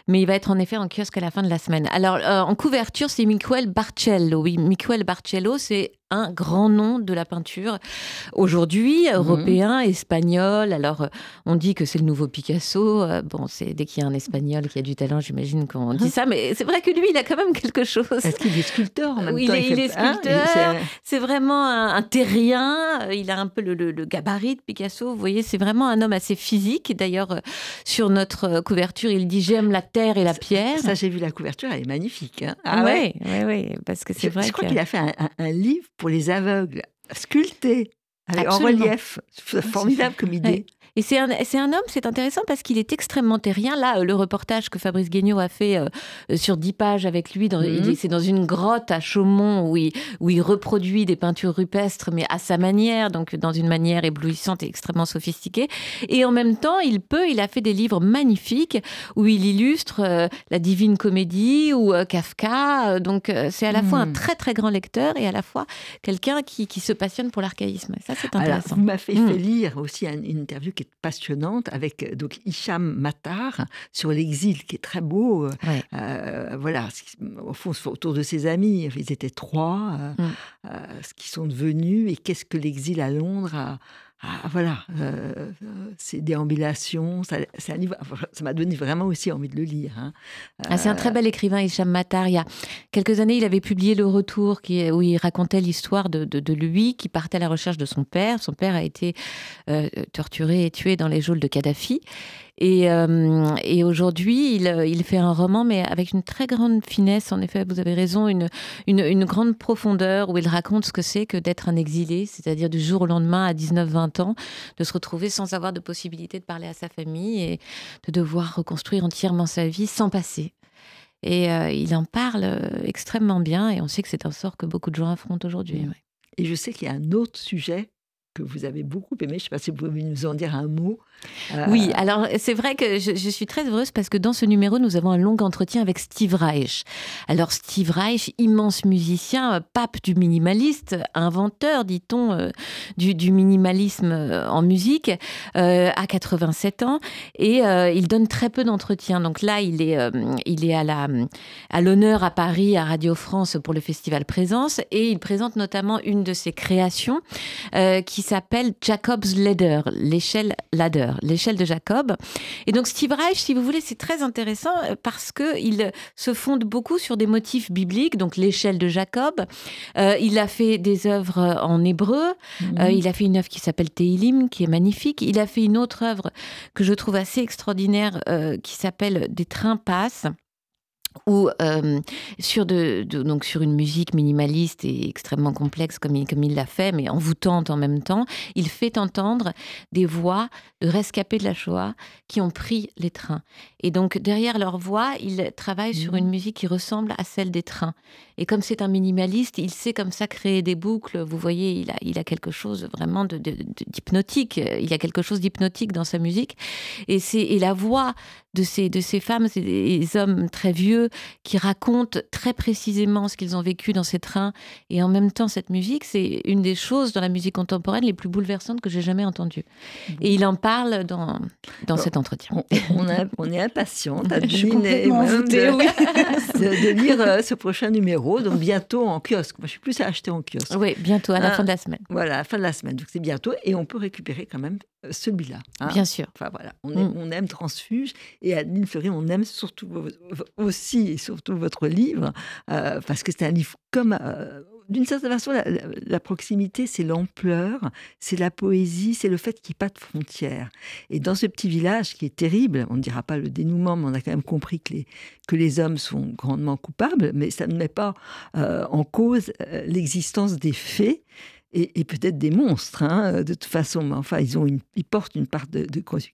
Speaker 3: mais il va être en effet en kiosque à la fin de la semaine. Alors, euh, en couverture, c'est Miquel Barcello. Oui, Miquel Barcello, c'est un grand nom de la peinture aujourd'hui, mhm. européen, espagnol. Alors, on dit que c'est le nouveau Picasso. Bon, c'est dès qu'il y a un espagnol qui a du talent, j'imagine qu'on dit ça, mais c'est vrai que lui, il a quand même quelque chose.
Speaker 2: Est-ce qu'il est sculpteur en même
Speaker 3: temps il, est, il est hein, sculpteur. C'est vraiment un, terrien. Il a un peu le, gabarit de Picasso. Vous voyez, c'est vraiment un homme assez physique. D'ailleurs, euh, sur notre euh, couverture, il dit J'aime la terre et la pierre.
Speaker 2: Ça, j'ai vu la couverture, elle est magnifique. Hein.
Speaker 3: ah oui, oui, oui, parce que c'est vrai.
Speaker 2: Je crois qu'il a fait un, livre pour les aveugles, sculpté, en relief. Formidable comme idée.
Speaker 3: Et c'est un, c'est un homme, c'est intéressant parce qu'il est extrêmement terrien. Là, euh, le reportage que Fabrice Guignot a fait euh, sur dix pages avec lui, mhm. c'est dans une grotte à Chaumont où il, où il reproduit des peintures rupestres, mais à sa manière, donc dans une manière éblouissante et extrêmement sophistiquée. Et en même temps, il peut, il a fait des livres magnifiques où il illustre euh, la Divine Comédie ou Kafka. Donc, c'est à la fois un hmm. très très grand lecteur et à la fois quelqu'un qui, qui se passionne pour l'archaïsme. Ça, c'est intéressant.
Speaker 2: vous m'avez fait hmm. lire aussi une interview qui est passionnante avec euh, donc Hicham Matar sur l'exil, qui est très beau. Euh, euh, voilà, au fond, autour de ses amis, ils étaient trois, mm. ce qu'ils sont devenus et qu'est-ce que l'exil à Londres a, ah, voilà, euh, ces déambulations. Ça, ça m'a donné vraiment aussi envie de le lire. Hein.
Speaker 3: Ah, c'est un très bel écrivain, Hicham Matar. Il y a quelques années, il avait publié Le Retour, qui, où il racontait l'histoire de, de, lui qui partait à la recherche de son père. Son père a été euh, torturé et tué dans les geôles de Kadhafi. Et, euh, et aujourd'hui, il, il, fait un roman, mais avec une très grande finesse, en effet, vous avez raison, une, grande profondeur, où il raconte ce que c'est que d'être un exilé, c'est-à-dire du jour au lendemain, à 19-20 ans, de se retrouver sans avoir de possibilité de parler à sa famille et de devoir reconstruire entièrement sa vie sans passer. Et euh, il en parle euh, extrêmement bien, et on sait que c'est un sort que beaucoup de gens affrontent aujourd'hui.
Speaker 2: Et je sais qu'il y a un autre sujet que vous avez beaucoup aimé. Je ne sais pas si vous pouvez nous en dire un mot.
Speaker 3: Euh, oui, alors c'est vrai que je, suis très heureuse parce que dans ce numéro, nous avons un long entretien avec Steve Reich. Alors Steve Reich, immense musicien, euh, pape du minimaliste, inventeur, dit-on, euh, du, minimalisme en musique, à 87 ans, et il donne très peu d'entretiens. Donc là, il est, il est à la à l'honneur à Paris, à Radio France pour le festival Présence, et il présente notamment une de ses créations qui s'appelle Jacob's Ladder, l'échelle ladder, l'échelle de Jacob. Et donc Steve Reich, si vous voulez, c'est très intéressant euh, parce que il se fonde beaucoup sur des motifs bibliques, donc l'échelle de Jacob. Euh, il a fait des œuvres en hébreu. Mhm. Euh, il a fait une œuvre qui s'appelle Teilim, qui est magnifique. Il a fait une autre œuvre que je trouve assez extraordinaire, qui s'appelle Des trains passent ou euh, sur, de, donc sur une musique minimaliste et extrêmement complexe comme il, comme il l'a fait, mais envoûtante en même temps, il fait entendre des voix de rescapés de la Shoah qui ont pris les trains. Et donc derrière leur voix, il travaille sur une mmh. musique qui ressemble à celle des trains. Et comme c'est un minimaliste, il sait comme ça créer des boucles. Vous voyez, il a, il a quelque chose vraiment d'hypnotique. Il y a quelque chose d'hypnotique dans sa musique. Et, et la voix de ces, de ces femmes, ces hommes très vieux qui racontent très précisément ce qu'ils ont vécu dans ces trains. Et en même temps, cette musique, c'est une des choses dans la musique contemporaine les plus bouleversantes que j'ai jamais entendues. Et il en parle dans, dans cet entretien.
Speaker 2: On, on est impatient *laughs* de, de, lire euh, ce prochain numéro donc bientôt en kiosque. Moi, je suis plus à acheter en kiosque.
Speaker 3: Oui, bientôt, à la ah, fin de la semaine.
Speaker 2: Voilà, à la fin de la semaine. Donc c'est bientôt. Et on peut récupérer quand même euh, celui-là.
Speaker 3: Hein. Bien sûr.
Speaker 2: Enfin voilà, on, aime, mm. on aime Transfuge. Et Adeline Fleury, on aime surtout aussi et surtout votre livre, euh, parce que c'est un livre comme. Euh, d'une certaine façon, la, proximité, c'est l'ampleur, c'est la poésie, c'est le fait qu'il n'y ait pas de frontières. Et dans ce petit village qui est terrible, on ne dira pas le dénouement, mais on a quand même compris que les, que les hommes sont grandement coupables, mais ça ne met pas euh, en cause euh, l'existence des faits. Et, peut-être des monstres, hein, de toute façon. Enfin, ils, ont une, ils portent une part de,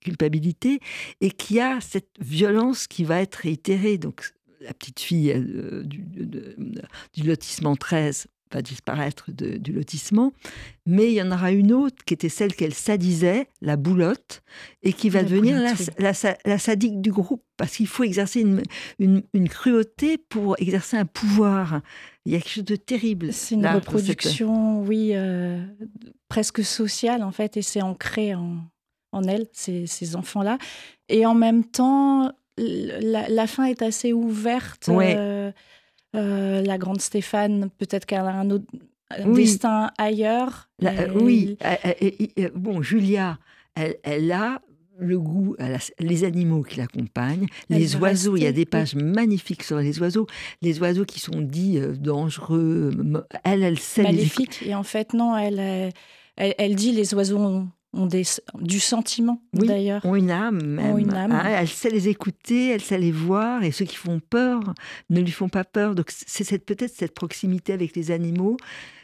Speaker 2: culpabilité et qu'il y a cette violence qui va être réitérée. Donc, la petite fille euh, du, lotissement 13 va disparaître du lotissement, mais il y en aura une autre qui était celle qu'elle sadisait, la boulotte, et qui va devenir la, la, sadique du groupe, parce qu'il faut exercer une, une, cruauté pour exercer un pouvoir. Il y a quelque chose de terrible.
Speaker 4: C'est une reproduction, oui, euh, presque sociale en fait, et c'est ancré en, en elle, ces, ces enfants-là. Et en même temps, la, fin est assez ouverte. Euh, euh, la grande Stéphane, peut-être qu'elle a un autre destin ailleurs.
Speaker 2: oui, bon, Julia, elle, a le goût, les animaux qui l'accompagnent, les oiseaux, il y a des pages magnifiques sur les oiseaux, les oiseaux qui sont dits euh, dangereux, elle, elle sait.
Speaker 4: Maléfique, et en fait, non, elle, elle, dit les oiseaux ont du sentiment d'ailleurs.
Speaker 2: Ont une âme même. une âme. Ah, elle sait les écouter, elle sait les voir, et ceux qui font peur ne lui font pas peur. Donc c'est peut-être cette proximité avec les animaux,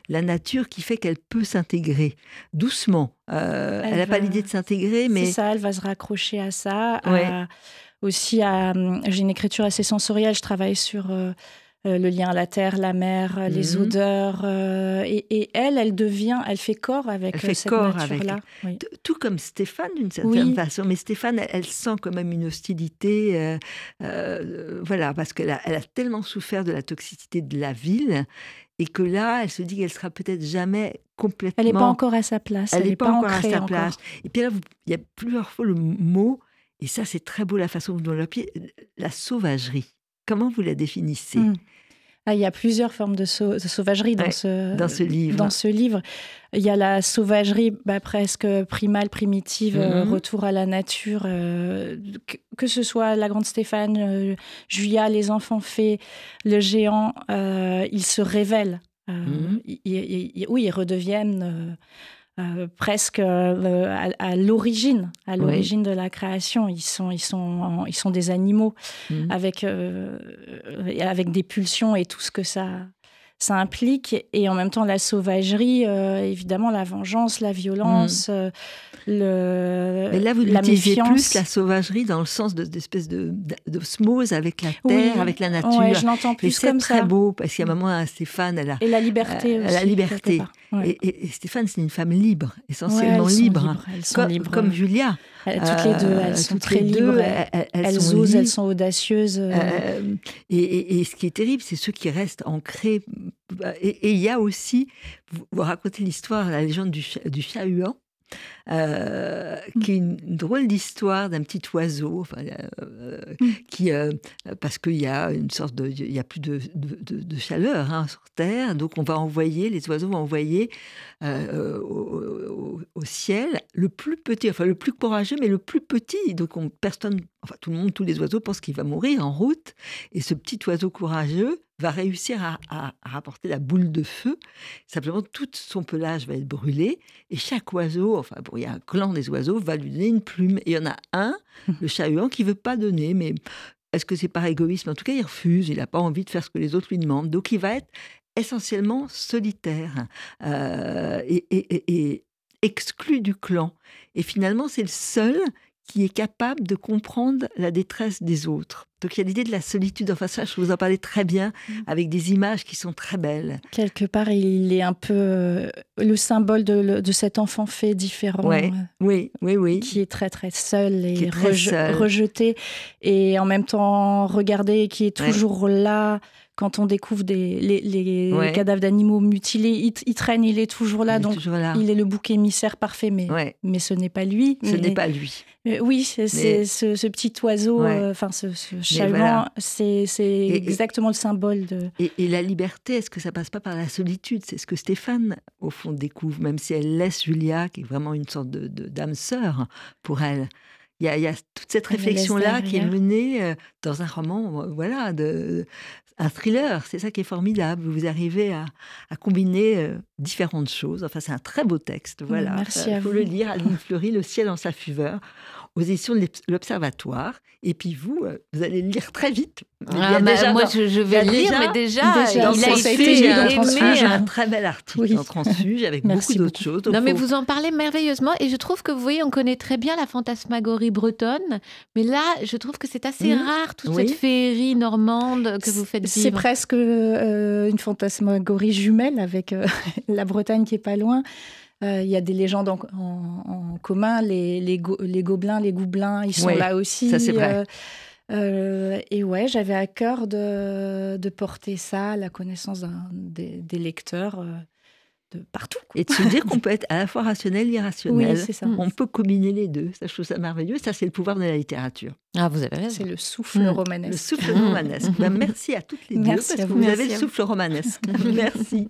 Speaker 2: la nature qui fait qu'elle peut s'intégrer doucement. Euh, elle n'a pas l'idée de s'intégrer, mais...
Speaker 4: C'est ça, elle va se raccrocher à ça. aussi, j'ai une écriture assez sensorielle, je travaille sur... Euh, euh, le lien à la terre, la mer, euh, les mhm. odeurs. Euh, et, elle, elle devient, elle fait corps avec elle fait cette nature-là.
Speaker 2: Tout comme Stéphane d'une certaine façon. Mais Stéphane, elle, sent quand même une hostilité. voilà, parce qu'elle a, elle a tellement souffert de la toxicité de la ville. Et que là, elle se dit qu'elle sera peut-être jamais complètement.
Speaker 4: Elle n'est pas encore à sa place.
Speaker 2: Elle n'est pas, encore à sa place. Et puis là, il y a plusieurs fois le mot, et ça, c'est très beau la façon dont vous le la sauvagerie. Comment vous la définissez mmh.
Speaker 4: ah, il y a plusieurs formes de, sauvagerie dans, ce,
Speaker 2: dans ce livre.
Speaker 4: Dans ce livre. Il y a la sauvagerie bah, presque primale, primitive, euh, mhm. retour à la nature, euh, que, ce soit la Grande Stéphane, euh, Julia, les enfants fées, le géant, ils se révèlent. Mhm. oui, ils redeviennent euh, presque euh, à, l'origine, à l'origine de la création. Ils sont, ils sont, ils sont des animaux mhm. avec, euh, avec des pulsions et tout ce que ça, ça implique. Et en même temps, la sauvagerie, évidemment, la vengeance, la violence. Mhm. Le,
Speaker 2: Mais là, vous l'utilisiez plus la sauvagerie dans le sens d'espèce de, d'osmose avec la terre, avec la nature.
Speaker 4: Ouais, je l'entends plus comme
Speaker 2: ça. C'est très beau parce qu'il y a un moment à Stéphane, elle a
Speaker 4: et la liberté aussi.
Speaker 2: La liberté. Et, Stéphane, c'est une femme libre, essentiellement libre, comme, Julia.
Speaker 4: Toutes les deux, elles euh, sont très libres. elles, osent, elles sont audacieuses. Euh. Euh,
Speaker 2: et, ce qui est terrible, c'est ceux qui restent ancrés. Et il y a aussi, vous, racontez l'histoire, la légende du, du chat huant. Euh, mmh. qui est une drôle d'histoire d'un petit oiseau, enfin, euh, mmh. qui, euh, parce qu'il y a une sorte de, il y a plus de, de, chaleur hein, sur Terre, donc on va envoyer, les oiseaux vont envoyer au, ciel le plus petit, enfin le plus courageux, mais le plus petit. Donc on, personne, enfin tout le monde, tous les oiseaux pensent qu'il va mourir en route, et ce petit oiseau courageux va réussir à, à, rapporter la boule de feu. Simplement, tout son pelage va être brûlé et chaque oiseau, enfin, bon, il y a un clan des oiseaux, va lui donner une plume. Et il y en a un, le chat-huant, qui veut pas donner, mais est-ce que c'est par égoïsme? En tout cas, il refuse, il n'a pas envie de faire ce que les autres lui demandent. Donc, il va être essentiellement solitaire euh, et, et exclu du clan. Et finalement, c'est le seul qui est capable de comprendre la détresse des autres. Donc il y a l'idée de la solitude. Enfin ça, je vous en parlais très bien, mm. avec des images qui sont très belles.
Speaker 4: Quelque part, il est un peu euh, le symbole de, de, cet enfant fait différent.
Speaker 2: Euh, oui, oui, oui.
Speaker 4: Qui est très, très seul et rejeté. Et en même temps, regardez, qui est toujours là quand on découvre des, les, cadavres d'animaux mutilés, il, traîne, il est toujours là, donc il est le bouc émissaire parfait, mais, mais ce n'est pas lui.
Speaker 2: Ce n'est pas lui.
Speaker 4: oui, c'est ce, petit oiseau, euh, enfin ce, ce c'est exactement le symbole de...
Speaker 2: Et, la liberté, est-ce que ça passe pas par la solitude? C'est ce que Stéphane, au fond, découvre, même si elle laisse Julia, qui est vraiment une sorte de d'âme sœur pour elle il y, a, toute cette réflexion-là qui est menée euh, dans un roman, voilà, de, un thriller. C'est ça qui est formidable. Vous arrivez à, combiner euh, différentes choses. Enfin, c'est un très beau texte. Voilà.
Speaker 4: Merci Il
Speaker 2: faut le lire. Aline Fleury, Le ciel en sa fuveur aux éditions de l'Observatoire. Et puis vous, euh, vous allez le lire très vite.
Speaker 3: Ah, bah, moi, je, vais le lire, mais déjà, il a été
Speaker 2: un, un très bel article en transfuge avec beaucoup d'autres choses.
Speaker 3: Non, mais vous en parlez merveilleusement. Et je trouve que, vous voyez, on connaît très bien la fantasmagorie bretonne. Mais là, je trouve que c'est assez rare, toute cette féerie normande que vous faites vivre.
Speaker 4: C'est presque euh, une fantasmagorie jumelle avec euh, *laughs* la Bretagne qui est pas loin. Euh, il y a des légendes en, commun, les, les, gobelins, les goublins, ils sont là aussi.
Speaker 2: Ça, c'est vrai. Euh,
Speaker 4: euh, et ouais, j'avais à cœur de, de, porter ça à la connaissance des, des, lecteurs de partout.
Speaker 2: Et de se dire qu'on *laughs* peut être à la fois rationnel et irrationnel.
Speaker 4: Oui, c'est ça.
Speaker 2: On peut combiner les deux. Ça, je trouve ça merveilleux. Ça, c'est le pouvoir de la littérature.
Speaker 3: Ah, vous avez raison.
Speaker 4: C'est le souffle romanesque.
Speaker 2: Le souffle romanesque. Ben, merci à toutes les deux parce que vous avez le souffle romanesque. *laughs* merci.